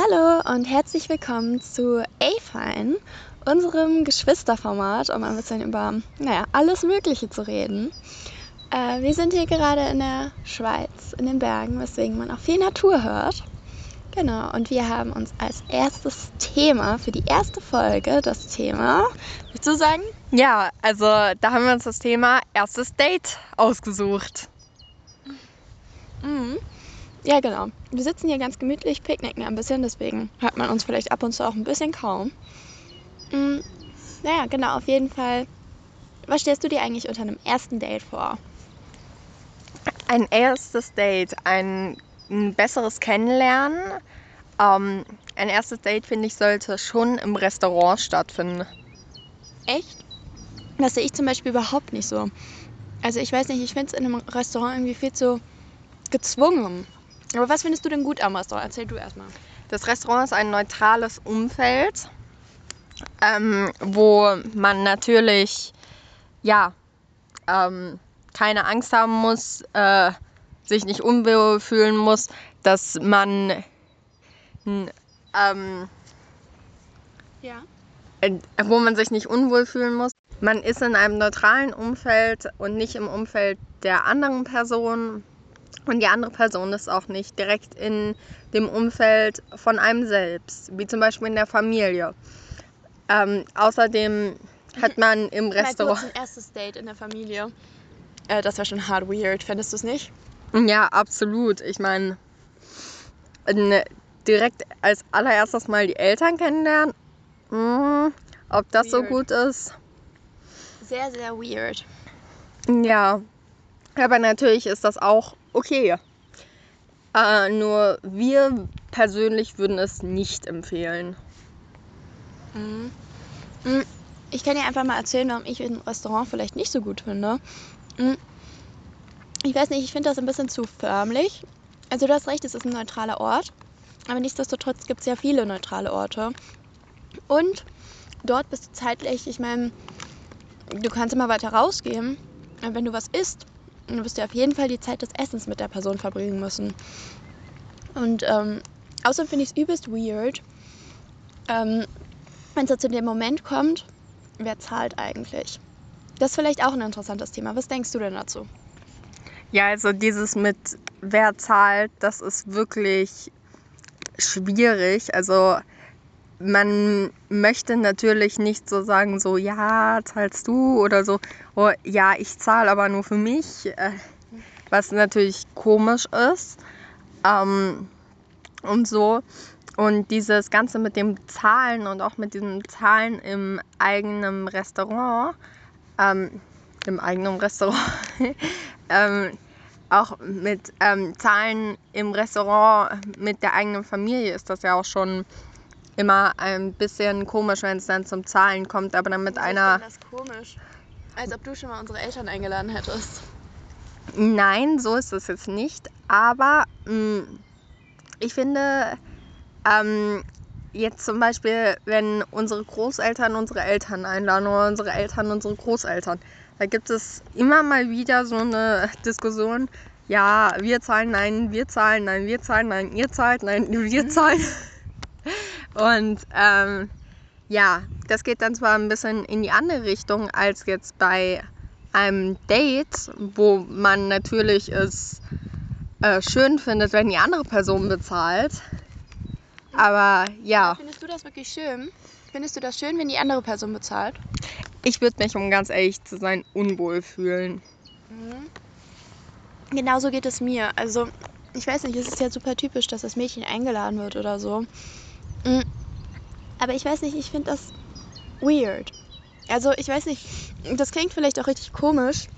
Hallo und herzlich willkommen zu A-Fine, unserem Geschwisterformat, um ein bisschen über, naja, alles Mögliche zu reden. Äh, wir sind hier gerade in der Schweiz, in den Bergen, weswegen man auch viel Natur hört. Genau, und wir haben uns als erstes Thema für die erste Folge das Thema, willst du sagen? Ja, also da haben wir uns das Thema erstes Date ausgesucht. Mhm. Ja, genau. Wir sitzen hier ganz gemütlich, picknicken ein bisschen, deswegen hört man uns vielleicht ab und zu auch ein bisschen kaum. Mhm. Naja, genau, auf jeden Fall. Was stellst du dir eigentlich unter einem ersten Date vor? Ein erstes Date, ein, ein besseres Kennenlernen. Ähm, ein erstes Date, finde ich, sollte schon im Restaurant stattfinden. Echt? Das sehe ich zum Beispiel überhaupt nicht so. Also ich weiß nicht, ich finde es in einem Restaurant irgendwie viel zu gezwungen. Aber was findest du denn gut am Restaurant? Erzähl du erstmal. Das Restaurant ist ein neutrales Umfeld, ähm, wo man natürlich ja ähm, keine Angst haben muss, äh, sich nicht unwohl fühlen muss, dass man ähm, ja. Äh, wo man sich nicht unwohl fühlen muss. Man ist in einem neutralen Umfeld und nicht im Umfeld der anderen Person. Und die andere Person ist auch nicht direkt in dem Umfeld von einem selbst, wie zum Beispiel in der Familie. Ähm, außerdem hat man im Restaurant. Ein erstes Date in der Familie. Äh, das wäre schon hart weird, fändest du es nicht? Ja, absolut. Ich meine, direkt als allererstes mal die Eltern kennenlernen. Mh, ob das weird. so gut ist. Sehr, sehr weird. Ja, aber natürlich ist das auch okay. Äh, nur wir persönlich würden es nicht empfehlen. Mhm. mhm. Ich kann dir einfach mal erzählen, warum ich ein Restaurant vielleicht nicht so gut finde. Mhm. Ich weiß nicht, ich finde das ein bisschen zu förmlich. Also du hast recht, es ist ein neutraler Ort. Aber nichtsdestotrotz gibt es ja viele neutrale Orte. Und dort bist du zeitlich, ich meine, du kannst immer weiter rausgehen. Wenn du was isst, dann wirst du auf jeden Fall die Zeit des Essens mit der Person verbringen müssen. Und ähm, außerdem finde ich es übelst weird, ähm, wenn es zu dem Moment kommt, wer zahlt eigentlich? Das ist vielleicht auch ein interessantes Thema. Was denkst du denn dazu? Ja, also dieses mit wer zahlt, das ist wirklich schwierig. Also man möchte natürlich nicht so sagen, so ja, zahlst du oder so, oh, ja, ich zahle aber nur für mich, äh, was natürlich komisch ist. Ähm, und so. Und dieses Ganze mit dem Zahlen und auch mit diesem Zahlen im eigenen Restaurant, ähm, im eigenen Restaurant, ähm, auch mit ähm, Zahlen im Restaurant mit der eigenen Familie ist das ja auch schon immer ein bisschen komisch, wenn es dann zum Zahlen kommt, aber dann mit Wieso einer. Ist das komisch? Als ob du schon mal unsere Eltern eingeladen hättest. Nein, so ist es jetzt nicht. Aber mh, mm, ich finde, ähm, jetzt zum Beispiel, wenn unsere Großeltern unsere Eltern einladen oder unsere Eltern unsere Großeltern, da gibt es immer mal wieder so eine Diskussion. Ja, wir zahlen, nein, wir zahlen, nein, wir zahlen, nein, ihr zahlt, nein, wir mhm. zahlen. Und ähm, ja, das geht dann zwar ein bisschen in die andere Richtung als jetzt bei einem Date, wo man natürlich es äh, schön findet, wenn die andere Person bezahlt. Aber ja. Findest du das wirklich schön? Findest du das schön, wenn die andere Person bezahlt? Ich würde mich, um ganz ehrlich zu sein, unwohl fühlen. Mhm. Genauso geht es mir. Also, ich weiß nicht, es ist ja super typisch, dass das Mädchen eingeladen wird oder so. Mhm. Aber ich weiß nicht, ich finde das weird. Also ich weiß nicht, das klingt vielleicht auch richtig komisch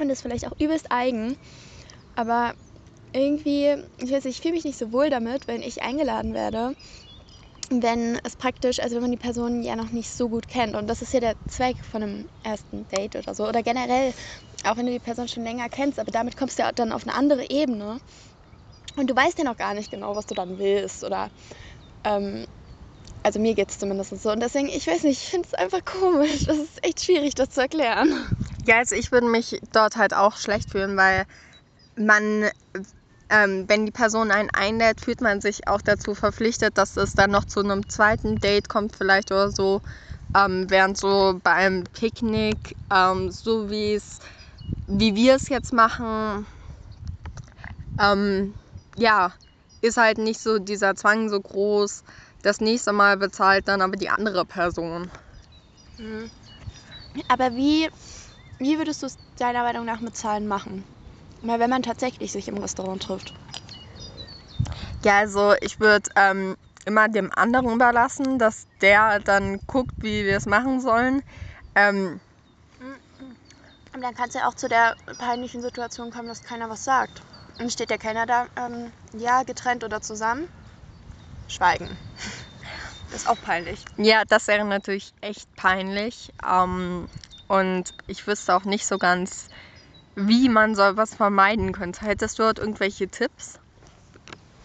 und ist vielleicht auch übelst eigen. Aber irgendwie, ich weiß nicht, ich fühle mich nicht so wohl damit, wenn ich eingeladen werde, wenn es praktisch, also wenn man die Person ja noch nicht so gut kennt. Und das ist ja der Zweck von einem ersten Date oder so. Oder generell, auch wenn du die Person schon länger kennst, aber damit kommst du ja dann auf eine andere Ebene. Und du weißt ja noch gar nicht genau, was du dann willst oder ähm, also mir geht es zumindest so. Und deswegen, ich weiß nicht, ich finde es einfach komisch. Das ist echt schwierig, das zu erklären. Ja, also ich würde mich dort halt auch schlecht fühlen, weil man ähm, wenn die Person einen einlädt, fühlt man sich auch dazu verpflichtet, dass es dann noch zu einem zweiten Date kommt, vielleicht oder so. Ähm, während so bei einem Picknick, ähm, so wie wie wir es jetzt machen, ähm, ja, ist halt nicht so dieser Zwang so groß. Das nächste Mal bezahlt dann aber die andere Person. Mhm. Aber wie, wie würdest du es deiner Meinung nach mit Zahlen machen? Mal wenn man tatsächlich sich im Restaurant trifft. Ja, also ich würde ähm, immer dem anderen überlassen, dass der dann guckt, wie wir es machen sollen. Ähm, Und dann kann es ja auch zu der peinlichen Situation kommen, dass keiner was sagt. Und steht der Kellner da, ähm, ja, getrennt oder zusammen? Schweigen. Das ist auch peinlich. ja, das wäre natürlich echt peinlich. Ähm, und ich wüsste auch nicht so ganz, wie man sowas vermeiden könnte. Hättest du dort irgendwelche Tipps?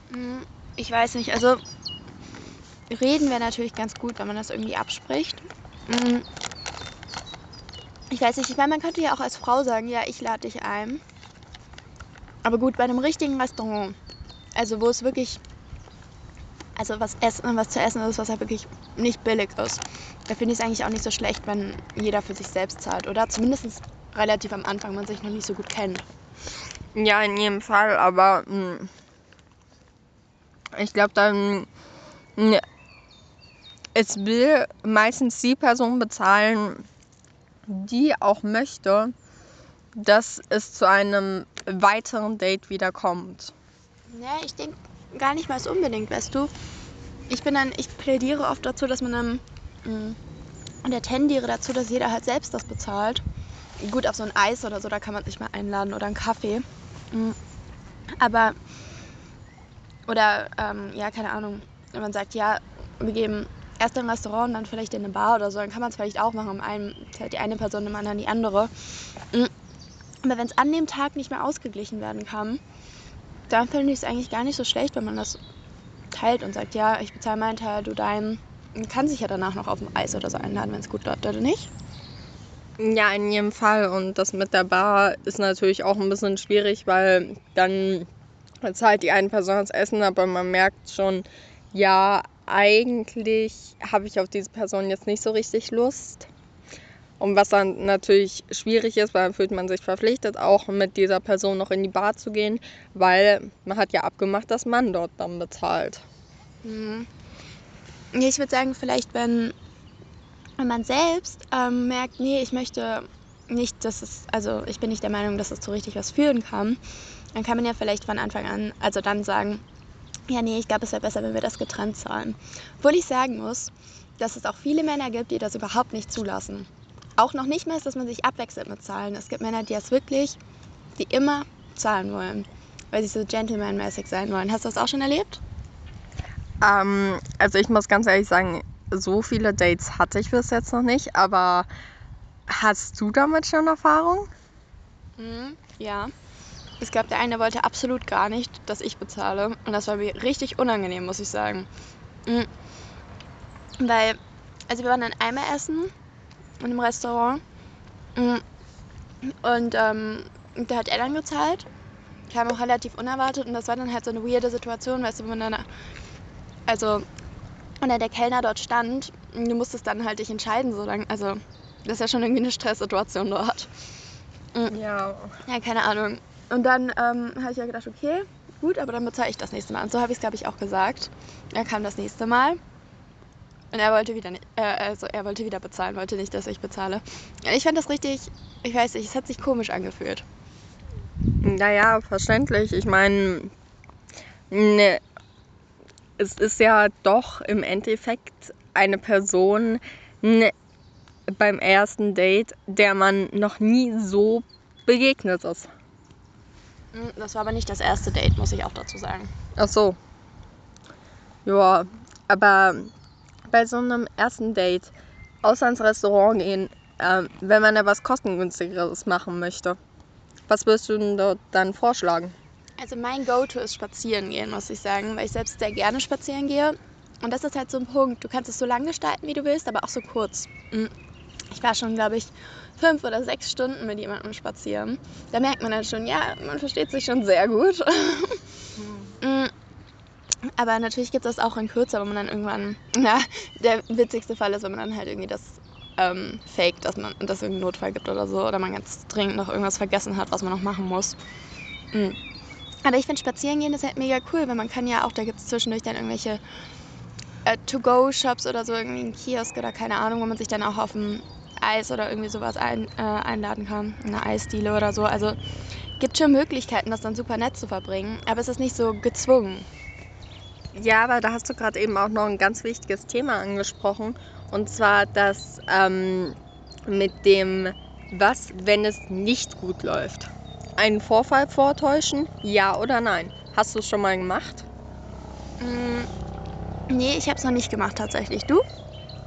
Hm, Ich weiß nicht, also reden wäre natürlich ganz gut, wenn man das irgendwie abspricht. Hm, Ich weiß nicht, ich meine, man könnte ja auch als Frau sagen, ja, ich lade dich ein. Aber gut, bei einem richtigen Restaurant, also wo es wirklich, also was, essen, was zu essen ist, was halt wirklich nicht billig ist, da finde ich es eigentlich auch nicht so schlecht, wenn jeder für sich selbst zahlt, oder? Zumindest relativ am Anfang, man sich noch nicht so gut kennt. Ja, in jedem Fall, aber mh, ich glaube dann, mh, es will meistens die Person bezahlen, die auch möchte, dass es zu einem weiteren Date wieder kommt. Ja, ich denke gar nicht mal so unbedingt, weißt du. Ich bin dann, ich plädiere oft dazu, dass man dann mh, und der tendiere dazu, dass jeder halt selbst das bezahlt. Gut, auf so ein Eis oder so, da kann man sich mal einladen oder einen Kaffee. Mhm. Aber, oder, ähm, ja, keine Ahnung, wenn man sagt, ja, wir geben erst im Restaurant dann vielleicht in eine Bar oder so, dann kann man es vielleicht auch machen. Im einen zahlt die eine Person, im anderen die andere. Mhm. Aber wenn es an dem Tag nicht mehr ausgeglichen werden kann, dann finde ich es eigentlich gar nicht so schlecht, wenn man das teilt und sagt, ja, ich bezahle meinen Teil, du deinen. Man kann sich ja danach noch auf dem Eis oder so einladen, wenn es gut läuft, oder nicht? Ja, in jedem Fall. Und das mit der Bar ist natürlich auch ein bisschen schwierig, weil dann zahlt die eine Person das Essen, aber man merkt schon, ja, eigentlich habe ich auf diese Person jetzt nicht so richtig Lust. Und was dann natürlich schwierig ist, weil dann fühlt man sich verpflichtet, auch mit dieser Person noch in die Bar zu gehen, weil man hat ja abgemacht, dass man dort dann bezahlt. Mhm. Ich würde sagen, vielleicht, wenn, wenn man selbst ähm, merkt, nee, ich möchte nicht, dass es, also ich bin nicht der Meinung, dass es so richtig was führen kann, dann kann man ja vielleicht von Anfang an, also dann sagen, ja, nee, ich glaube, es wäre besser, wenn wir das getrennt zahlen. Obwohl ich sagen muss, dass es auch viele Männer gibt, die das überhaupt nicht zulassen. Auch noch nicht mal, dass man sich abwechselt mit Zahlen. Es gibt Männer, die das wirklich, die immer zahlen wollen, weil sie so gentlemanmäßig sein wollen. Hast du das auch schon erlebt? Ähm, also ich muss ganz ehrlich sagen, so viele Dates hatte ich bis jetzt noch nicht, aber hast du damit schon Erfahrung? Mhm, ja. Es gab der eine, der wollte absolut gar nicht, dass ich bezahle. Und das war mir richtig unangenehm, muss ich sagen. Mhm. Weil, also wir waren dann einmal essen in einem Restaurant. Mhm. Und ähm, da hat er dann gezahlt. Kam auch relativ unerwartet und das war dann halt so eine weirde Situation, weißt du, wenn dann, also, und dann der Kellner dort stand, du musstest dann halt dich entscheiden, so lang, also, das ist ja schon irgendwie eine Stresssituation dort. Mhm. Ja. Ja, keine Ahnung. Und dann ähm, habe ich ja gedacht, okay, gut, aber dann bezahle ich das nächste Mal. Und so habe ich es, glaube ich, auch gesagt. Er kam das nächste Mal. Und er wollte wieder äh, also er wollte wieder bezahlen, wollte nicht, dass ich bezahle. Ich fand das richtig, ich weiß nicht, es hat sich komisch angefühlt. Naja, verständlich. Ich meine, ne, es ist ja doch im Endeffekt eine Person ne, beim ersten Date, der man noch nie so begegnet ist. Hm, Das war aber nicht das erste Date, muss ich auch dazu sagen. Ach so. Ja, aber bei so einem ersten Date außer ins Restaurant gehen, ähm, wenn man da was kostengünstigeres machen möchte, was würdest du denn dort dann vorschlagen? Also mein Go-To ist spazieren gehen, muss ich sagen, weil ich selbst sehr gerne spazieren gehe. Und das ist halt so ein Punkt. Du kannst es so lang gestalten, wie du willst, aber auch so kurz. Mm. ich war schon, glaube ich, fünf oder sechs Stunden mit jemandem spazieren. Da merkt man dann schon, ja, man versteht sich schon sehr gut. Aber natürlich gibt es das auch in kürzer, wo man dann irgendwann, na, der witzigste Fall ist, wenn man dann halt irgendwie das ähm, faked, dass man dass es irgendeinen Notfall gibt oder so, oder man ganz dringend noch irgendwas vergessen hat, was man noch machen muss. Mhm. Aber ich finde Spazierengehen ist halt mega cool, weil man kann ja auch, da gibt es zwischendurch dann irgendwelche äh, To-Go-Shops oder so, irgendwie ein Kiosk oder keine Ahnung, wo man sich dann auch auf dem Eis oder irgendwie sowas ein, äh, einladen kann. Eine Eisdiele oder so. Also gibt schon Möglichkeiten, das dann super nett zu verbringen, aber es ist nicht so gezwungen. Ja, aber da hast du gerade eben auch noch ein ganz wichtiges Thema angesprochen. Und zwar das ähm, mit dem, was, wenn es nicht gut läuft. Einen Vorfall vortäuschen, ja oder nein? Hast du es schon mal gemacht? Mm, nee, ich habe es noch nicht gemacht tatsächlich. Du?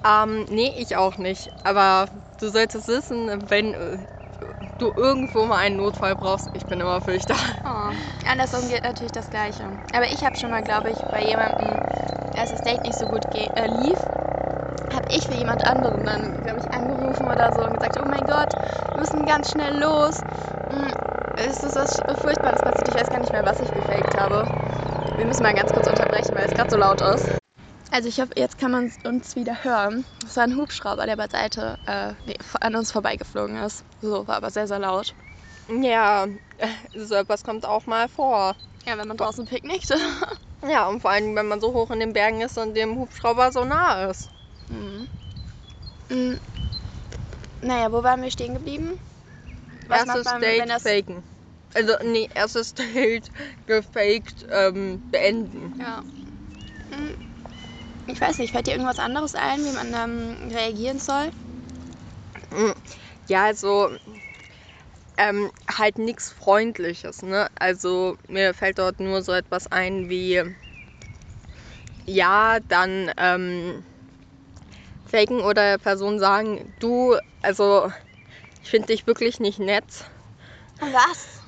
Ähm, nee, ich auch nicht. Aber du solltest wissen, wenn du irgendwo mal einen Notfall brauchst, ich bin immer für dich da. Oh, andersrum gilt natürlich das Gleiche. Aber ich habe schon mal, glaube ich, bei jemandem, als das Date nicht so gut äh, lief, habe ich für jemand anderen dann, glaube ich, angerufen oder so und gesagt, oh mein Gott, wir müssen ganz schnell los. Hm, es ist was Furchtbares passiert. Ich weiß gar nicht mehr, was ich gefaked habe. Wir müssen mal ganz kurz unterbrechen, weil es gerade so laut ist. Also ich hoffe, jetzt kann man uns wieder hören. Es war ein Hubschrauber, der beiseite äh, nee, an uns vorbeigeflogen ist. So, war aber sehr, sehr laut. Ja, so etwas kommt auch mal vor. Ja, wenn man draußen picknickt. ja, und vor allem, wenn man so hoch in den Bergen ist und dem Hubschrauber so nah ist. Mhm. Mhm. Naja, wo waren wir stehen geblieben? Was erstes man, Date das... faken. Also, nee, erstes Date gefaked ähm, beenden. Ja. Mhm ich weiß nicht, fällt dir irgendwas anderes ein, wie man ähm, reagieren soll? Mm, ja, also ähm, halt nichts Freundliches, ne? Also mir fällt dort nur so etwas ein wie ja, dann ähm, faken oder Person sagen, du, also ich finde dich wirklich nicht nett. Was?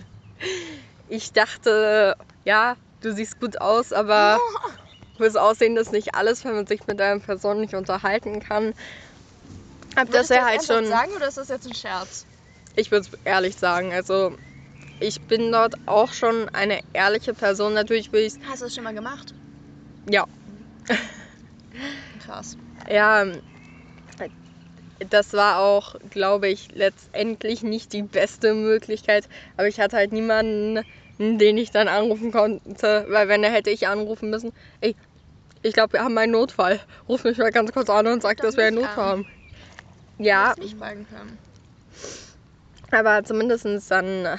Ich dachte, ja, du siehst gut aus, aber oh. Fürs Aussehen ist nicht alles, wenn man sich mit einer Person nicht unterhalten kann. Hab das ja halt schon. sagen oder ist das jetzt ein Scherz? Ich würde es ehrlich sagen. Also, ich bin dort auch schon eine ehrliche Person. Natürlich will ich. Hast du es schon mal gemacht? Ja. Krass. Ja, das war auch, glaube ich, letztendlich nicht die beste Möglichkeit. Aber ich hatte halt niemanden, den ich dann anrufen konnte, weil wenn er hätte ich anrufen müssen, ey, ich glaube, wir haben einen Notfall. Ruf mich mal ganz kurz an und sag, dass wir einen Notfall haben. Ja. Ich fragen können. Aber zumindest dann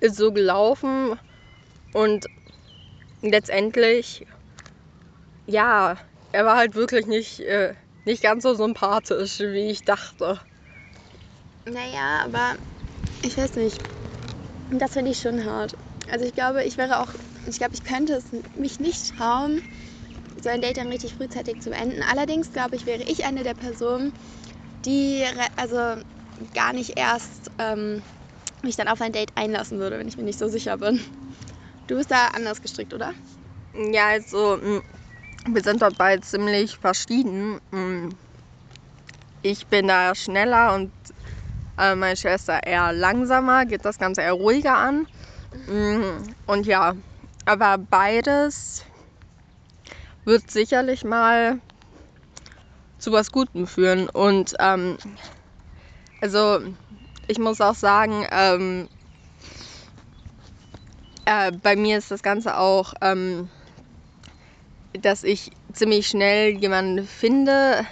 ist so gelaufen und letztendlich, ja, er war halt wirklich nicht, äh, nicht ganz so sympathisch, wie ich dachte. Naja, aber ich weiß nicht. Das finde ich schon hart. Also ich glaube, ich wäre auch, ich glaube, ich könnte es mich nicht trauen, so ein Date dann richtig frühzeitig zu beenden. Allerdings glaube ich, wäre ich eine der Personen, die also gar nicht erst ähm, mich dann auf ein Date einlassen würde, wenn ich mir nicht so sicher bin. Du bist da anders gestrickt, oder? Ja, also mm, wir sind dort beide ziemlich verschieden. Mm, ich bin da schneller und äh, meine Schwester eher langsamer, geht das Ganze eher ruhiger an. Mm, und ja, aber beides wird sicherlich mal zu was Gutem führen. Und ähm, also ich muss auch sagen, ähm, äh, bei mir ist das Ganze auch, ähm, dass ich ziemlich schnell jemanden finde,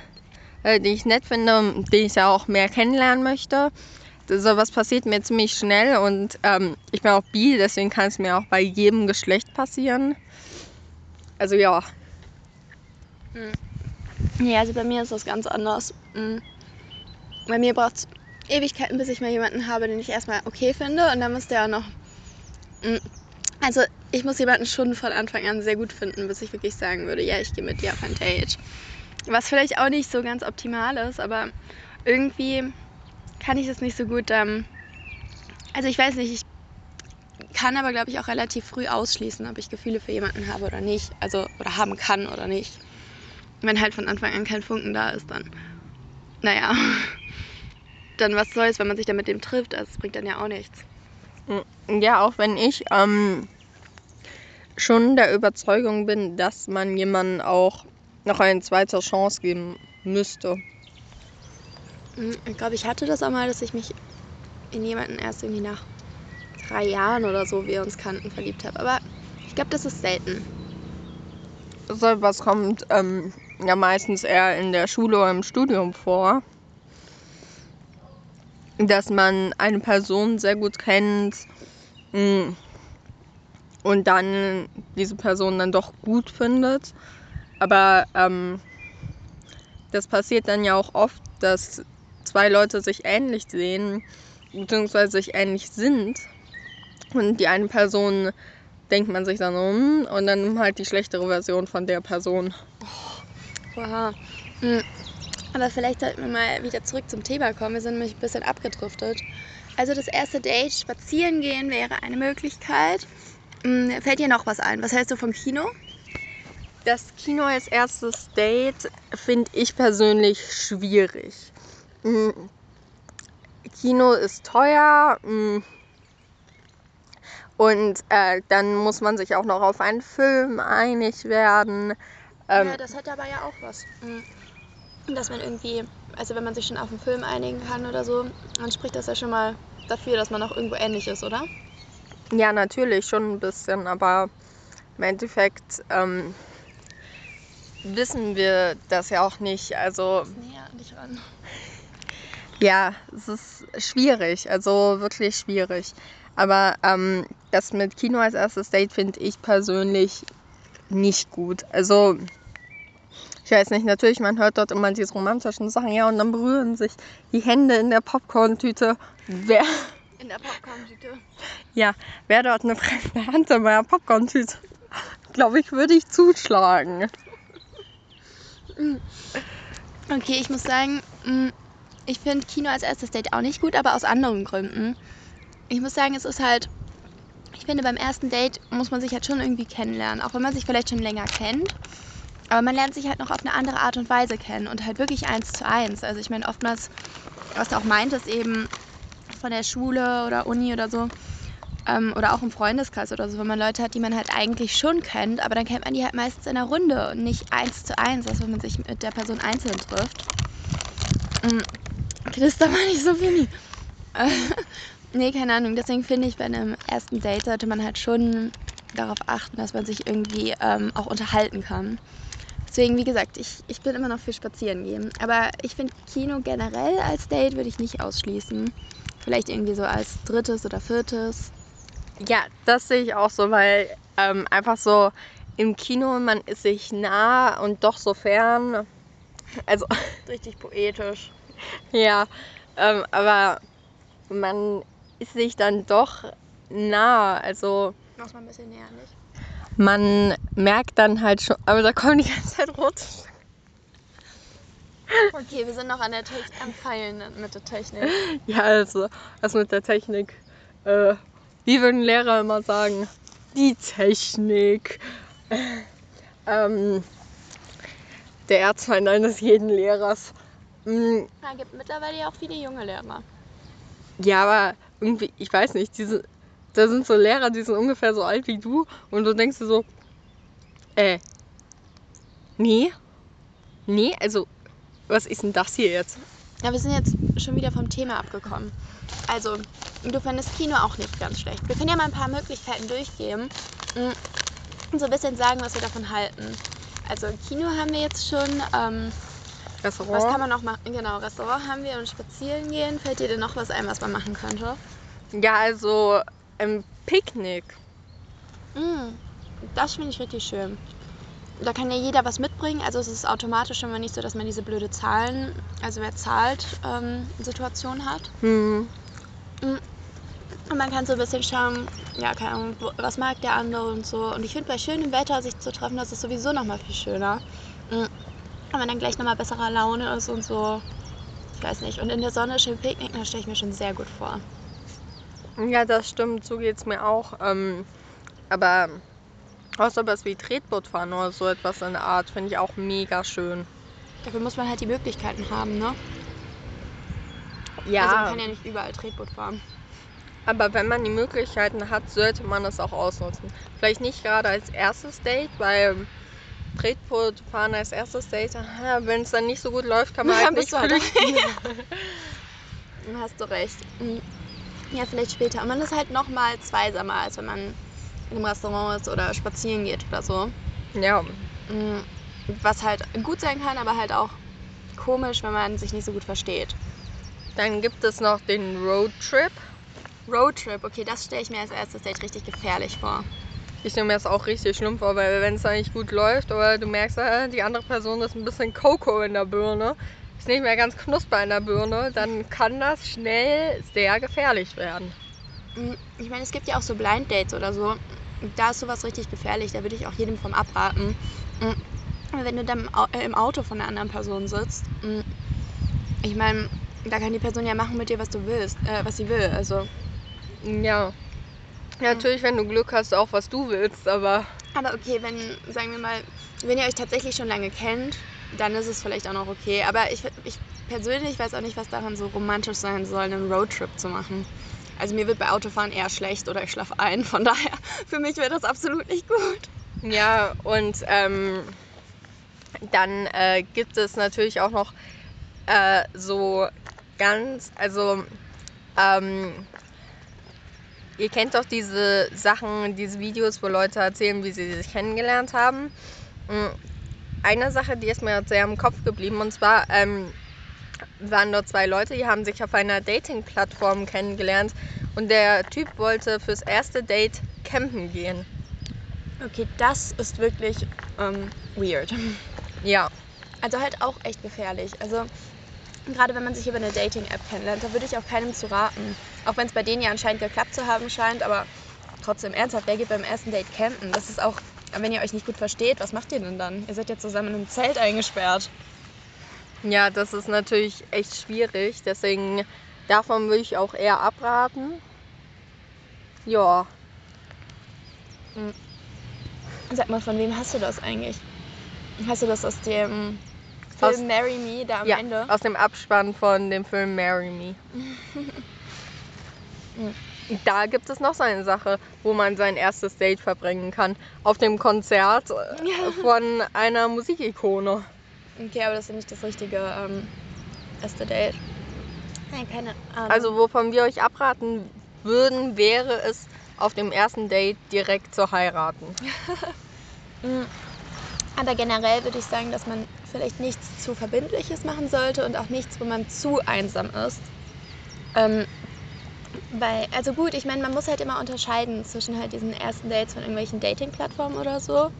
äh, den ich nett finde, den ich ja auch mehr kennenlernen möchte. So was passiert mir ziemlich schnell und ähm, ich bin auch bi, deswegen kann es mir auch bei jedem Geschlecht passieren. Also ja, hm. Ja, also bei mir ist das ganz anders. Hm. Bei mir braucht es Ewigkeiten, bis ich mal jemanden habe, den ich erstmal okay finde. Und dann muss der auch noch. Hm. Also ich muss jemanden schon von Anfang an sehr gut finden, bis ich wirklich sagen würde, ja, ich gehe mit dir auf ein Date. Was vielleicht auch nicht so ganz optimal ist, aber irgendwie kann ich das nicht so gut. Ähm also ich weiß nicht, ich kann aber glaube ich auch relativ früh ausschließen, ob ich Gefühle für jemanden habe oder nicht. Also oder haben kann oder nicht wenn halt von Anfang an kein Funken da ist, dann naja. dann was soll's, wenn man sich dann mit dem trifft? Also, das bringt dann ja auch nichts. Ja, auch wenn ich ähm, schon der Überzeugung bin, dass man jemandem auch noch eine zweite Chance geben müsste. Hm, Ich glaube, ich hatte das auch mal, dass ich mich in jemanden erst irgendwie nach drei Jahren oder so, wie wir uns kannten, verliebt habe. Aber ich glaube, das ist selten. So etwas kommt ähm, ja meistens eher in der Schule oder im Studium vor. Dass man eine Person sehr gut kennt mh, und dann diese Person dann doch gut findet. Aber ähm, das passiert dann ja auch oft, dass zwei Leute sich ähnlich sehen, beziehungsweise sich ähnlich sind. Und die eine Person denkt man sich dann hm, und dann halt die schlechtere Version von der Person. Wow. Hm. Aber vielleicht sollten wir mal wieder zurück zum Thema kommen. Wir sind nämlich ein bisschen abgedriftet. Also das erste Date, spazieren gehen, wäre eine Möglichkeit. Hm, Fällt dir noch was ein? Was hältst du vom Kino? Das Kino als erstes Date finde ich persönlich schwierig. Mm, Kino ist teuer mm, und äh, dann muss man sich auch noch auf einen Film einig werden. Ähm, ja, das hätte aber ja auch was. Hm. Dass man irgendwie, also wenn man sich schon auf einen Film einigen kann oder so, dann spricht das ja schon mal dafür, dass man auch irgendwo ähnlich ist, oder? ja, natürlich schon ein bisschen, aber im Endeffekt ähm, wissen wir das ja auch nicht. Also Näher an dich ran. Ja, es ist schwierig, also wirklich schwierig. Aber ähm, das mit Kino als erstes Date finde ich persönlich nicht gut. Also, ich weiß nicht, natürlich, man hört dort immer diese romantischen Sachen, ja, und dann berühren sich die Hände in der Popcorn-Tüte. Wer, In der Popcorn-Tüte. ja, wer dort eine fremde Hand in meiner Popcorn-Tüte? Glaube ich, würde ich zuschlagen. Okay, ich muss sagen, mm, ich finde Kino als erstes Date auch nicht gut, aber aus anderen Gründen. Ich muss sagen, es ist halt, ich finde, beim ersten Date muss man sich halt schon irgendwie kennenlernen, auch wenn man sich vielleicht schon länger kennt. Aber man lernt sich halt noch auf eine andere Art und Weise kennen und halt wirklich eins zu eins. Also ich meine, oftmals, was du auch meintest, eben von der Schule oder Uni oder so, ähm, oder auch im Freundeskreis oder so, wenn man Leute hat, die man halt eigentlich schon kennt, aber dann kennt man die halt meistens in der Runde und nicht eins zu eins, also wenn man sich mit der Person einzeln trifft. Mm, Christa war nicht so Winnie. Nee, keine Ahnung. Deswegen finde ich, bei einem ersten Date sollte man halt schon darauf achten, dass man sich irgendwie ähm, auch unterhalten kann. Deswegen, wie gesagt, ich, ich bin immer noch für Spazieren gehen. Aber ich finde Kino generell als Date würde ich nicht ausschließen. Vielleicht irgendwie so als drittes oder viertes. Ja, das sehe ich auch so, weil ähm, einfach so im Kino, man ist sich nah und doch so fern. Also, Richtig poetisch. ja, ähm, aber man ist sich dann doch nah. Also, Mach's mal ein bisschen näher, nicht? man merkt dann halt schon, aber da kommen die ganze Zeit rote Okay, wir sind noch an der Technik, am Feilen mit der Technik. Ja, also, das mit der Technik. Äh, wie würden Lehrer immer sagen? Die Technik. ähm, der Erzfeind eines jeden Lehrers. Mm, Es gibt mittlerweile ja auch viele junge Lehrer. ja, aber irgendwie, ich weiß nicht, diese, da sind so Lehrer, die sind ungefähr so alt wie du und du denkst dir so, äh, nee, nee, also, was ist denn das hier jetzt? Ja, wir sind jetzt schon wieder vom Thema abgekommen. Also, du findest Kino auch nicht ganz schlecht. Wir können ja mal ein paar Möglichkeiten durchgehen mm, und so ein bisschen sagen, was wir davon halten. Also, Kino haben wir jetzt schon. Ähm, Restaurant? was kann man noch machen? Genau, Restaurant haben wir und spazieren gehen. Fällt dir denn noch was ein, was man machen könnte? Ja, also, ein Picknick. Mm, das finde ich richtig schön. Da kann ja jeder was mitbringen. Also es ist automatisch immer nicht so, dass man diese blöde Zahlen, also wer zahlt, ähm, Situation hat. Hm. Und man kann so ein bisschen schauen, ja, keine Ahnung, was mag der andere und so. Und ich finde, bei schönem Wetter sich zu treffen, das ist sowieso nochmal viel schöner. Wenn man dann gleich nochmal besserer Laune ist und so. Ich weiß nicht. Und in der Sonne schön picknicken, das stelle ich mir schon sehr gut vor. Ja, das stimmt, so geht es mir auch. Ähm, aber auch so etwas wie Tretboot fahren oder so etwas in der Art finde ich auch mega schön. Dafür muss man halt die Möglichkeiten haben, ne? Ja. Also man kann ja nicht überall Tretboot fahren. Aber wenn man die Möglichkeiten hat, sollte man es auch ausnutzen. Vielleicht nicht gerade als erstes Date, weil Tretboot fahren als erstes Date, wenn es dann nicht so gut läuft, kann man Ja, halt nicht du flüchten. Dann Hast du recht. Mhm. Ja, vielleicht später. Und man ist halt noch mal zweisamer, als wenn man in einem Restaurant ist oder spazieren geht oder so. ja, Mhm. Was halt gut sein kann, aber halt auch komisch, wenn man sich nicht so gut versteht. dann gibt es noch den Roadtrip. Roadtrip, okay, das stelle ich mir als erstes Date richtig gefährlich vor. Ich stelle mir das auch richtig schlimm vor, weil wenn es da nicht gut läuft oder du merkst, äh, die andere Person ist ein bisschen Coco in der Birne, ist nicht mehr ganz knusper in der Birne, dann kann das schnell sehr gefährlich werden. Mhm. Ich meine, es gibt ja auch so Blind Dates oder so. Da ist sowas richtig gefährlich, da würde ich auch jedem vom abraten. Aber wenn du dann im äh, im Auto von einer anderen Person sitzt, mhm, ich meine, da kann die Person ja machen mit dir, was du willst, äh, was sie will. Also, Ja. Ja, natürlich, wenn du Glück hast, auch was du willst, aber aber okay, wenn, sagen wir mal, wenn ihr euch tatsächlich schon lange kennt, dann ist es vielleicht auch noch okay. Aber ich, ich persönlich weiß auch nicht, was daran so romantisch sein soll, einen Roadtrip zu machen. Also mir wird bei Autofahren eher schlecht oder ich schlafe ein. Von daher, für mich wäre das absolut nicht gut. Ja, und ähm, dann äh, gibt es natürlich auch noch äh, so ganz, also ähm, ihr kennt doch diese Sachen, diese Videos, wo Leute erzählen, wie sie sich kennengelernt haben. Mm, Eine Sache, die ist mir sehr im Kopf geblieben, und zwar ähm, waren dort zwei Leute, die haben sich auf einer Dating-Plattform kennengelernt und der Typ wollte fürs erste Date campen gehen. Okay, das ist wirklich ähm, weird. Ja, Also halt auch echt gefährlich. Also gerade wenn man sich über eine Dating-App kennenlernt, da würde ich auch keinem zu raten. Auch wenn es bei denen ja anscheinend geklappt zu haben scheint, aber trotzdem ernsthaft, wer geht beim ersten Date campen? Das ist auch, wenn ihr euch nicht gut versteht, was macht ihr denn dann? Ihr seid ja zusammen in einem Zelt eingesperrt. Ja, das ist natürlich echt schwierig. Deswegen davon würde ich auch eher abraten. Ja, Sag mal, von wem hast du das eigentlich? Hast du das aus dem Film Aus- Marry Me da am ja Ende? aus dem Abspann von dem Film Marry Me. Da gibt es noch so eine Sache, wo man sein erstes Date verbringen kann. Auf dem Konzert äh, Ja. von einer Musikikone. Okay, aber das ist ja nicht das richtige ähm, erste Date. Nein, keine Ahnung. Also wovon wir euch abraten würden, wäre es auf dem ersten Date direkt zu heiraten. Aber generell würde ich sagen, dass man vielleicht nichts zu Verbindliches machen sollte und auch nichts, wo man zu einsam ist. Ähm, weil, also gut, ich meine, man muss halt immer unterscheiden zwischen halt diesen ersten Dates von irgendwelchen Dating-Plattformen oder so.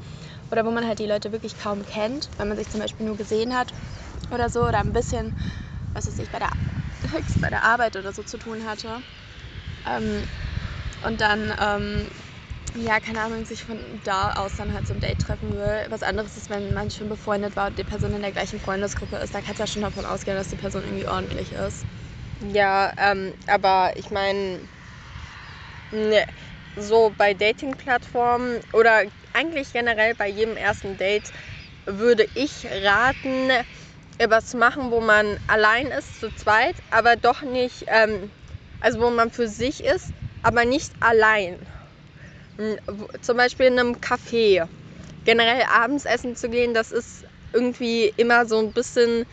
Oder wo man halt die Leute wirklich kaum kennt, weil man sich zum Beispiel nur gesehen hat oder so. Oder ein bisschen, was weiß ich, bei der, bei der Arbeit oder so zu tun hatte. Ähm, und dann ähm, ja, keine Ahnung, sich von da aus dann halt zum Date treffen will. Was anderes ist, wenn man schon befreundet war und die Person in der gleichen Freundesgruppe ist, da kannst du ja schon davon ausgehen, dass die Person irgendwie ordentlich ist. Ja, ähm, aber ich meine, ne, so bei Dating-Plattformen oder eigentlich generell bei jedem ersten Date würde ich raten, was zu machen, wo man allein ist, zu zweit, aber doch nicht, ähm, also wo man für sich ist, aber nicht allein. Hm, Zum Beispiel in einem Café. Generell abends essen zu gehen, das ist irgendwie immer so ein bisschen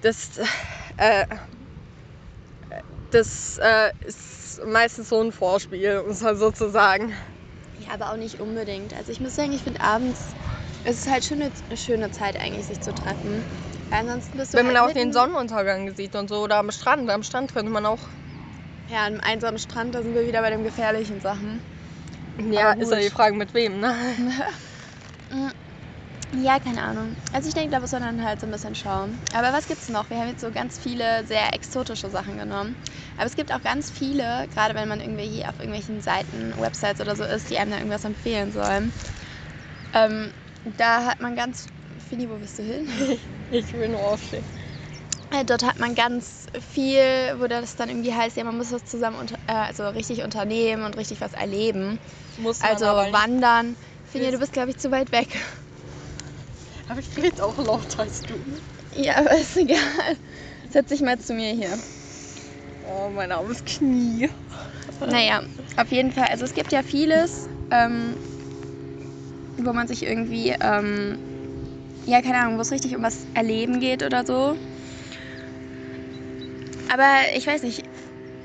das, äh, das äh, ist meistens so ein Vorspiel, um es mal so zu sagen. Ja, aber auch nicht unbedingt. Also ich muss sagen, ich finde abends, es ist halt schon eine, eine schöne Zeit eigentlich, sich zu treffen. Weil ansonsten bist du Wenn man halt auch den Sonnenuntergang sieht und so, oder am Strand. Am Strand könnte man auch. Ja, einem einsamen Strand, da sind wir wieder bei den gefährlichen Sachen. Ja, ist ja die Frage mit wem, ne? Ja, keine Ahnung. Also ich denke, da muss man dann halt so ein bisschen schauen. Aber was gibt's noch? Wir haben jetzt so ganz viele sehr exotische Sachen genommen. Aber es gibt auch ganz viele, gerade wenn man irgendwie hier auf irgendwelchen Seiten, Websites oder so ist, die einem da irgendwas empfehlen sollen. Ähm, da hat man ganz... Fini, wo bist du hin? Ich will nur aufstehen. Äh, Dort hat man ganz viel, wo das dann irgendwie heißt, ja, man muss das zusammen unter, äh, also richtig unternehmen und richtig was erleben. Muss man Also wandern. Finja, du bist, glaube ich, zu weit weg. Aber ich rede auch laut als du. Ja, aber ist egal. Setz dich mal zu mir hier. Oh, mein armes Knie. Naja, auf jeden Fall. Also es gibt ja vieles, ähm, wo man sich irgendwie, ähm, ja, keine Ahnung, wo es richtig um was erleben geht oder so. Aber ich weiß nicht,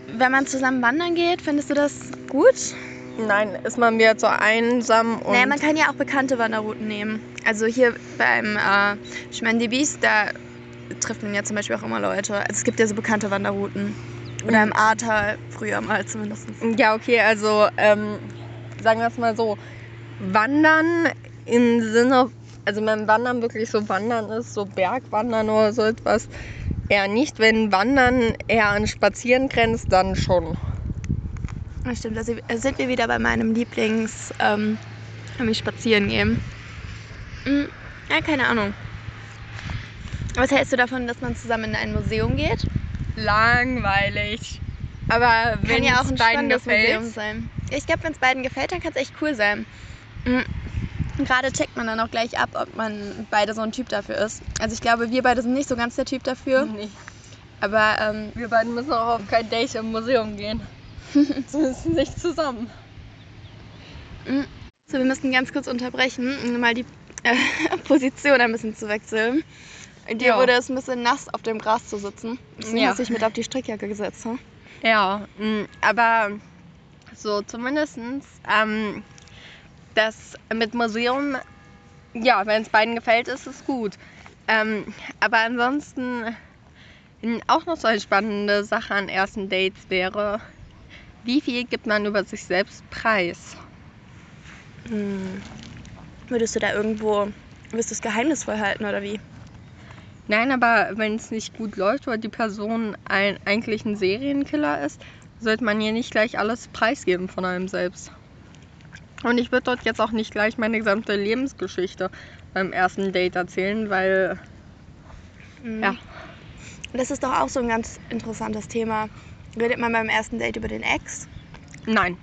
wenn man zusammen wandern geht, findest du das gut? Nein, ist man wieder so einsam und. Naja, man kann ja auch bekannte Wanderrouten nehmen. Also hier beim äh, Schmendibis, da trifft man ja zum Beispiel auch immer Leute. Also es gibt ja so bekannte Wanderrouten. Oder im Ahrtal, früher mal zumindest. Ja, okay, also ähm, sagen wir es mal so. Wandern im Sinne, also wenn Wandern wirklich so Wandern ist, so Bergwandern oder so etwas, eher nicht. Wenn Wandern eher an Spazieren grenzt, dann schon. Das stimmt, da sind wir wieder bei meinem Lieblings, ähm, nämlich spazieren gehen. Hm, ja, keine Ahnung. Was hältst du davon, dass man zusammen in ein Museum geht? Langweilig. Aber wenn Kann ja auch es ein beiden gefällt, Museum sein. Ich glaube, wenn es beiden gefällt, dann kann es echt cool sein. Mhm. Gerade checkt man dann auch gleich ab, ob man beide so ein Typ dafür ist. Also ich glaube, wir beide sind nicht so ganz der Typ dafür. Nee. Aber ähm, Wir beiden müssen auch auf kein Date im Museum gehen. Zumindest nicht zusammen. mm. so, wir müssen ganz kurz unterbrechen, um mal die äh, Position ein bisschen zu wechseln. Dir Ja. wurde es ein bisschen nass, auf dem Gras zu sitzen. Deswegen Ja. hast du dich mit auf die Strickjacke gesetzt. Hm? Ja, mh, aber so zumindest ähm, das mit Museum, ja, wenn es beiden gefällt, ist es gut. Ähm, aber ansonsten mh, auch noch so eine spannende Sache an ersten Dates wäre, wie viel gibt man über sich selbst preis? Hm. Würdest du da irgendwo, willst du es geheimnisvoll halten oder wie? Nein, aber wenn es nicht gut läuft oder die Person ein, eigentlich ein Serienkiller ist, sollte man ihr nicht gleich alles preisgeben von einem selbst. Und ich würde dort jetzt auch nicht gleich meine gesamte Lebensgeschichte beim ersten Date erzählen, weil Mhm. Ja. Das ist doch auch so ein ganz interessantes Thema. Redet man beim ersten Date über den Ex? nein.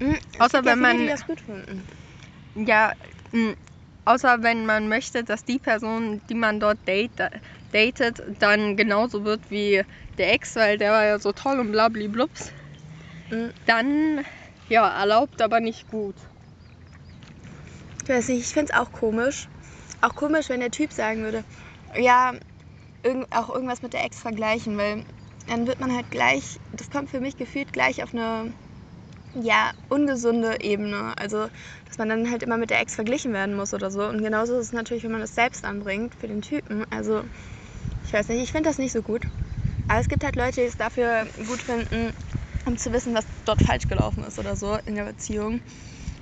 Mhm. Außer gibt ja wenn viele, man- die das gut finden. Ja, mh, außer wenn man möchte, dass die Person, die man dort date, datet, dann genauso wird wie der Ex, weil der war ja so toll und blabliblups. Mhm. Dann, ja, erlaubt, aber nicht gut. Ich weiß nicht, ich finde es auch komisch. Auch komisch, wenn der Typ sagen würde, ja, irgend, auch irgendwas mit der Ex vergleichen, weil dann wird man halt gleich, das kommt für mich gefühlt gleich auf eine, ja, ungesunde Ebene. Also, dass man dann halt immer mit der Ex verglichen werden muss oder so. Und genauso ist es natürlich, wenn man das selbst anbringt für den Typen. Also, ich weiß nicht, ich finde das nicht so gut. Aber es gibt halt Leute, die es dafür gut finden, um zu wissen, was dort falsch gelaufen ist oder so in der Beziehung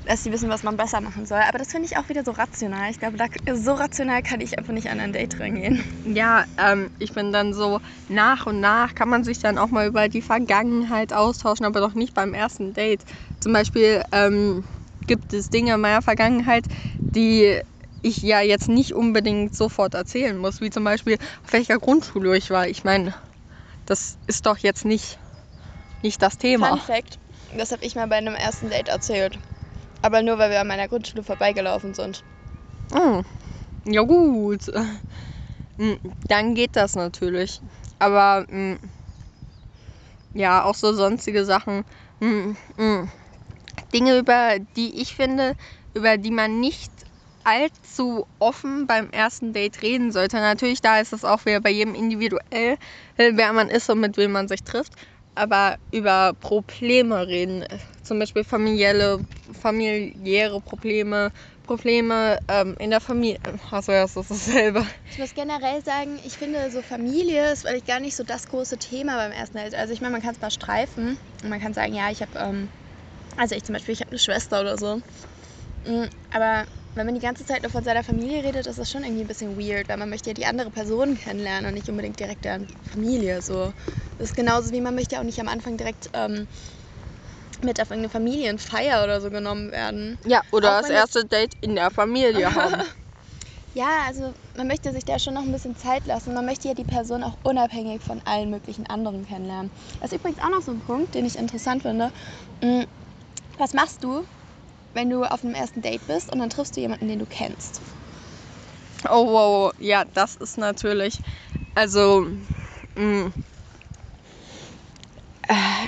dass sie wissen, was man besser machen soll. Aber das finde ich auch wieder so rational. Ich glaube, so rational kann ich einfach nicht an ein Date rangehen. Ja, ähm, ich bin dann so, nach und nach kann man sich dann auch mal über die Vergangenheit austauschen, aber doch nicht beim ersten Date. Zum Beispiel ähm, gibt es Dinge in meiner Vergangenheit, die ich ja jetzt nicht unbedingt sofort erzählen muss, wie zum Beispiel, auf welcher Grundschule ich war. Ich meine, das ist doch jetzt nicht, nicht das Thema. Fun Fact: Das habe ich mal bei einem ersten Date erzählt. Aber nur, weil wir an meiner Grundschule vorbeigelaufen sind. Oh, ja gut. Mm, Dann geht das natürlich. Aber mm, ja, auch so sonstige Sachen. Dinge, über die ich finde, über die man nicht allzu offen beim ersten Date reden sollte. Natürlich, da ist es auch wieder bei jedem individuell, äh, wer man ist und mit wem man sich trifft. Aber über Probleme reden, zum Beispiel familiäre, familiäre Probleme, Probleme ähm, in der Familie. Achso, ja, das ist dasselbe. Ich muss generell sagen, ich finde, so Familie ist vielleicht gar nicht so das große Thema beim ersten Date. Also, ich meine, man kann es mal streifen und man kann sagen, ja, ich habe, ähm, also ich zum Beispiel, ich habe eine Schwester oder so. Mm, Aber wenn man die ganze Zeit nur von seiner Familie redet, ist das schon irgendwie ein bisschen weird, weil man möchte ja die andere Person kennenlernen und nicht unbedingt direkt deren Familie. So. Das ist genauso wie man möchte ja auch nicht am Anfang direkt ähm, mit auf irgendeine Familienfeier oder so genommen werden. Ja, oder Auch das erste Date in der Familie haben. Ja, also man möchte sich da schon noch ein bisschen Zeit lassen. Man möchte ja die Person auch unabhängig von allen möglichen anderen kennenlernen. Das ist übrigens auch noch so ein Punkt, den ich interessant finde. Mm, Was machst du, wenn du auf einem ersten Date bist und dann triffst du jemanden, den du kennst? Oh, wow, ja, das ist natürlich, also, mh,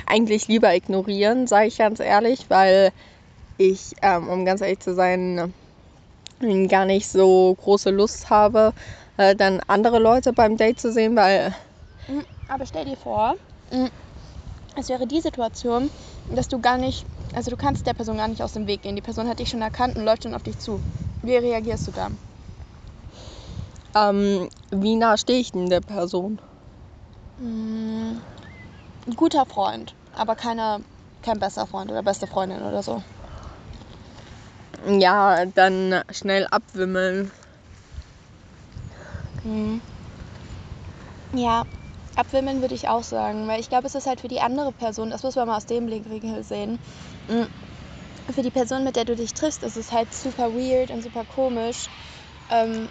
eigentlich lieber ignorieren, sage ich ganz ehrlich, weil ich, ähm, um ganz ehrlich zu sein, gar nicht so große Lust habe, äh, dann andere Leute beim Date zu sehen, weil. Mhm, aber stell dir vor, mhm, es wäre die Situation, dass du gar nicht, also du kannst der Person gar nicht aus dem Weg gehen. Die Person hat dich schon erkannt und läuft schon auf dich zu. Wie reagierst du dann? Ähm, wie nah stehe ich denn der Person? Mhm, ein guter Freund, aber keine, kein bester Freund oder beste Freundin oder so. Ja, dann schnell abwimmeln. Mhm. Ja, abwimmeln würde ich auch sagen, weil ich glaube, es ist halt für die andere Person, das muss man mal aus dem Blickwinkel sehen. Mhm. Für die Person, mit der du dich triffst, ist es halt super weird und super komisch, ähm,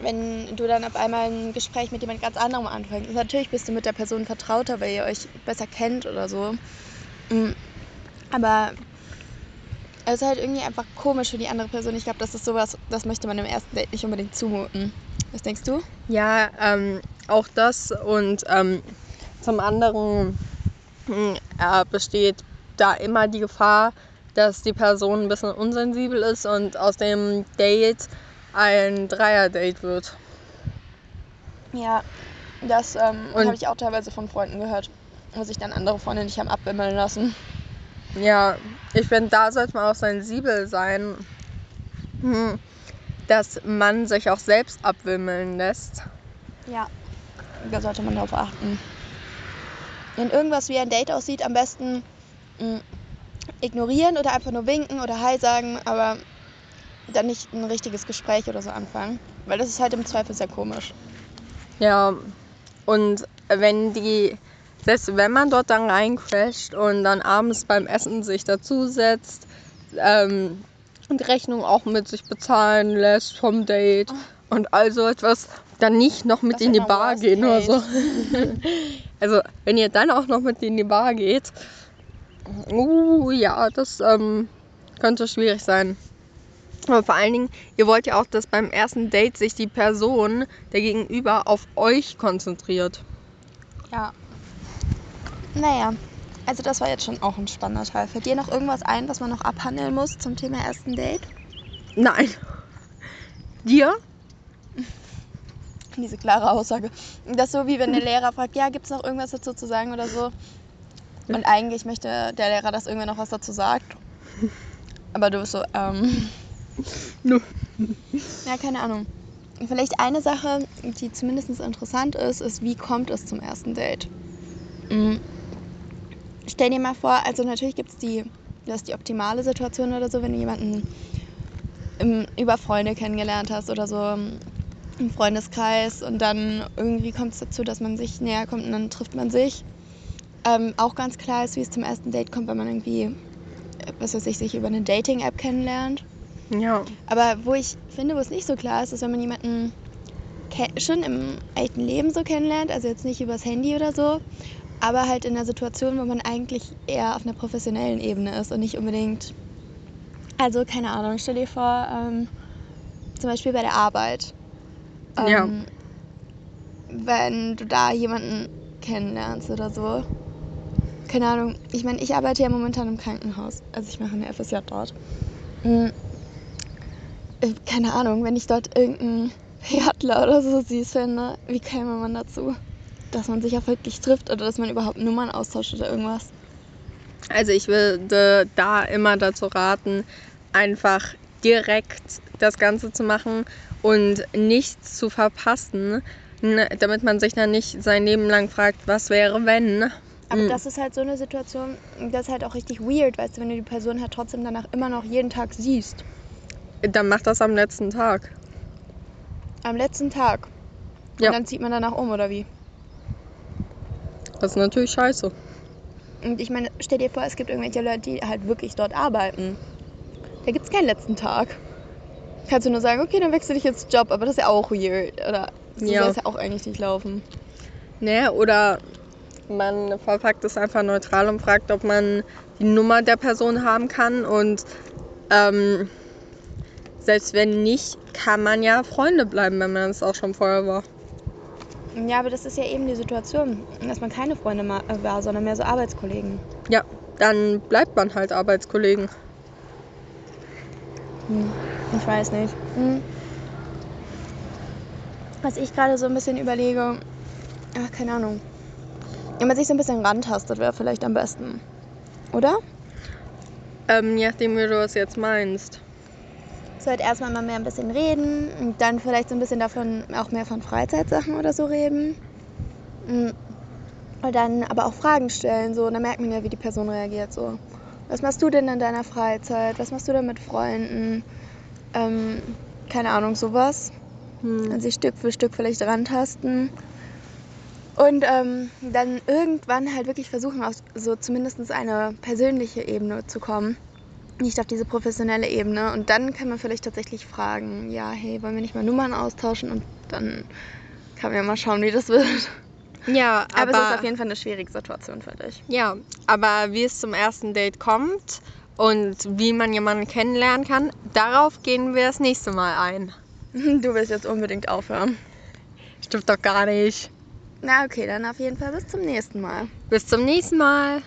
wenn du dann auf einmal ein Gespräch mit jemand ganz anderem anfängst. natürlich bist du mit der Person vertrauter, weil ihr euch besser kennt oder so. Mhm. Aber es ist halt irgendwie einfach komisch für die andere Person. Ich glaube, das ist sowas, das möchte man im ersten Date nicht unbedingt zumuten. Was denkst du? Ja, ähm, auch das und ähm, zum anderen äh, besteht da immer die Gefahr, dass die Person ein bisschen unsensibel ist und aus dem Date ein Dreier-Date wird. Ja, das ähm, habe ich auch teilweise von Freunden gehört, wo sich dann andere Freunde nicht haben abwimmeln lassen. Ja, ich finde, da sollte man auch sensibel sein. Hm dass man sich auch selbst abwimmeln lässt. Ja, da sollte man darauf achten. Wenn irgendwas wie ein Date aussieht, am besten mh, mm, ignorieren oder einfach nur winken oder Hi sagen, aber dann nicht ein richtiges Gespräch oder so anfangen, weil das ist halt im Zweifel sehr komisch. Ja, und wenn die, selbst wenn man dort dann reincrasht und dann abends beim Essen sich dazusetzt, ähm, und Rechnung auch mit sich bezahlen lässt vom Date oh. und all so etwas, dann nicht noch mit in die Bar gehen oder so. also, wenn ihr dann auch noch mit in die Bar geht, uh, ja, das ähm, könnte schwierig sein. Aber vor allen Dingen, ihr wollt ja auch, dass beim ersten Date sich die Person, der Gegenüber, auf euch konzentriert. Ja. Naja, also das war jetzt schon auch ein spannender Teil. Fällt dir noch irgendwas ein, was man noch abhandeln muss zum Thema ersten Date? Nein. Dir? Diese klare Aussage. Das ist so wie wenn der Lehrer fragt, ja, gibt es noch irgendwas dazu zu sagen oder so. Und eigentlich möchte der Lehrer, dass irgendwer noch was dazu sagt. Aber du bist so, ähm. No. Ja, keine Ahnung. Vielleicht eine Sache, die zumindest interessant ist, ist, wie kommt es zum ersten Date? Mhm stell dir mal vor, also natürlich gibt es die, das ist die optimale Situation oder so, wenn du jemanden im, über Freunde kennengelernt hast oder so im Freundeskreis und dann irgendwie kommt es dazu, dass man sich näher kommt und dann trifft man sich. Ähm, auch ganz klar ist, wie es zum ersten Date kommt, wenn man irgendwie, was weiß ich, sich über eine Dating-App kennenlernt. Ja. Aber wo ich finde, wo es nicht so klar ist, ist, wenn man jemanden schon im echten Leben so kennenlernt, also jetzt nicht übers Handy oder so, aber halt in einer Situation, wo man eigentlich eher auf einer professionellen Ebene ist und nicht unbedingt. Also, keine Ahnung, stell dir vor, ähm, zum Beispiel bei der Arbeit. Ähm, ja. Wenn du da jemanden kennenlernst oder so. Keine Ahnung, ich meine, ich arbeite ja momentan im Krankenhaus. Also, ich mache eine FSJ dort. Mhm. Keine Ahnung, wenn ich dort irgendeinen Pädiatler oder so süß finde, wie käme man dazu? dass man sich auch wirklich trifft oder dass man überhaupt Nummern austauscht oder irgendwas? Also ich würde da immer dazu raten, einfach direkt das Ganze zu machen und nichts zu verpassen, damit man sich dann nicht sein Leben lang fragt, was wäre wenn. Aber mhm. das ist halt so eine Situation, das ist halt auch richtig weird, weißt du, wenn du die Person halt trotzdem danach immer noch jeden Tag siehst. Dann mach das am letzten Tag. Am letzten Tag? Und ja. dann zieht man danach um, oder wie? Das ist natürlich scheiße. Und ich meine, stell dir vor, es gibt irgendwelche Leute, die halt wirklich dort arbeiten. Da gibt es keinen letzten Tag. Kannst du nur sagen, okay, dann wechsle ich jetzt Job, aber das ist ja auch weird. Oder so ja. soll es ja auch eigentlich nicht laufen. Nee, oder man verpackt es einfach neutral und fragt, ob man die Nummer der Person haben kann. Und ähm, selbst wenn nicht, kann man ja Freunde bleiben, wenn man es auch schon vorher war. Ja, aber das ist ja eben die Situation, dass man keine Freunde war, sondern mehr so Arbeitskollegen. Ja, dann bleibt man halt Arbeitskollegen. Hm, ich weiß nicht. Hm. Was ich gerade so ein bisschen überlege, ach, keine Ahnung. Wenn man sich so ein bisschen rantastet, wäre vielleicht am besten. Oder? Ähm, je nachdem, wie du es jetzt meinst. So halt erstmal mal mehr ein bisschen reden und dann vielleicht so ein bisschen davon auch mehr von Freizeitsachen oder so reden. Mm. Und dann aber auch Fragen stellen, so, und dann merkt man ja, wie die Person reagiert. So, was machst du denn in deiner Freizeit? Was machst du denn mit Freunden? Ähm, keine Ahnung, sowas. Hm. Und sich Stück für Stück vielleicht rantasten. Und ähm, dann irgendwann halt wirklich versuchen, auf so zumindest eine persönliche Ebene zu kommen. Nicht auf diese professionelle Ebene. Und dann kann man vielleicht tatsächlich fragen, ja, hey, wollen wir nicht mal Nummern austauschen? Und dann kann man ja mal schauen, wie das wird. Ja, Aber, aber, es ist auf jeden Fall eine schwierige Situation für dich. ja, aber wie es zum ersten Date kommt und wie man jemanden kennenlernen kann, darauf gehen wir das nächste Mal ein. Du willst jetzt unbedingt aufhören. Stimmt doch gar nicht. Na okay, dann auf jeden Fall bis zum nächsten Mal. Bis zum nächsten Mal.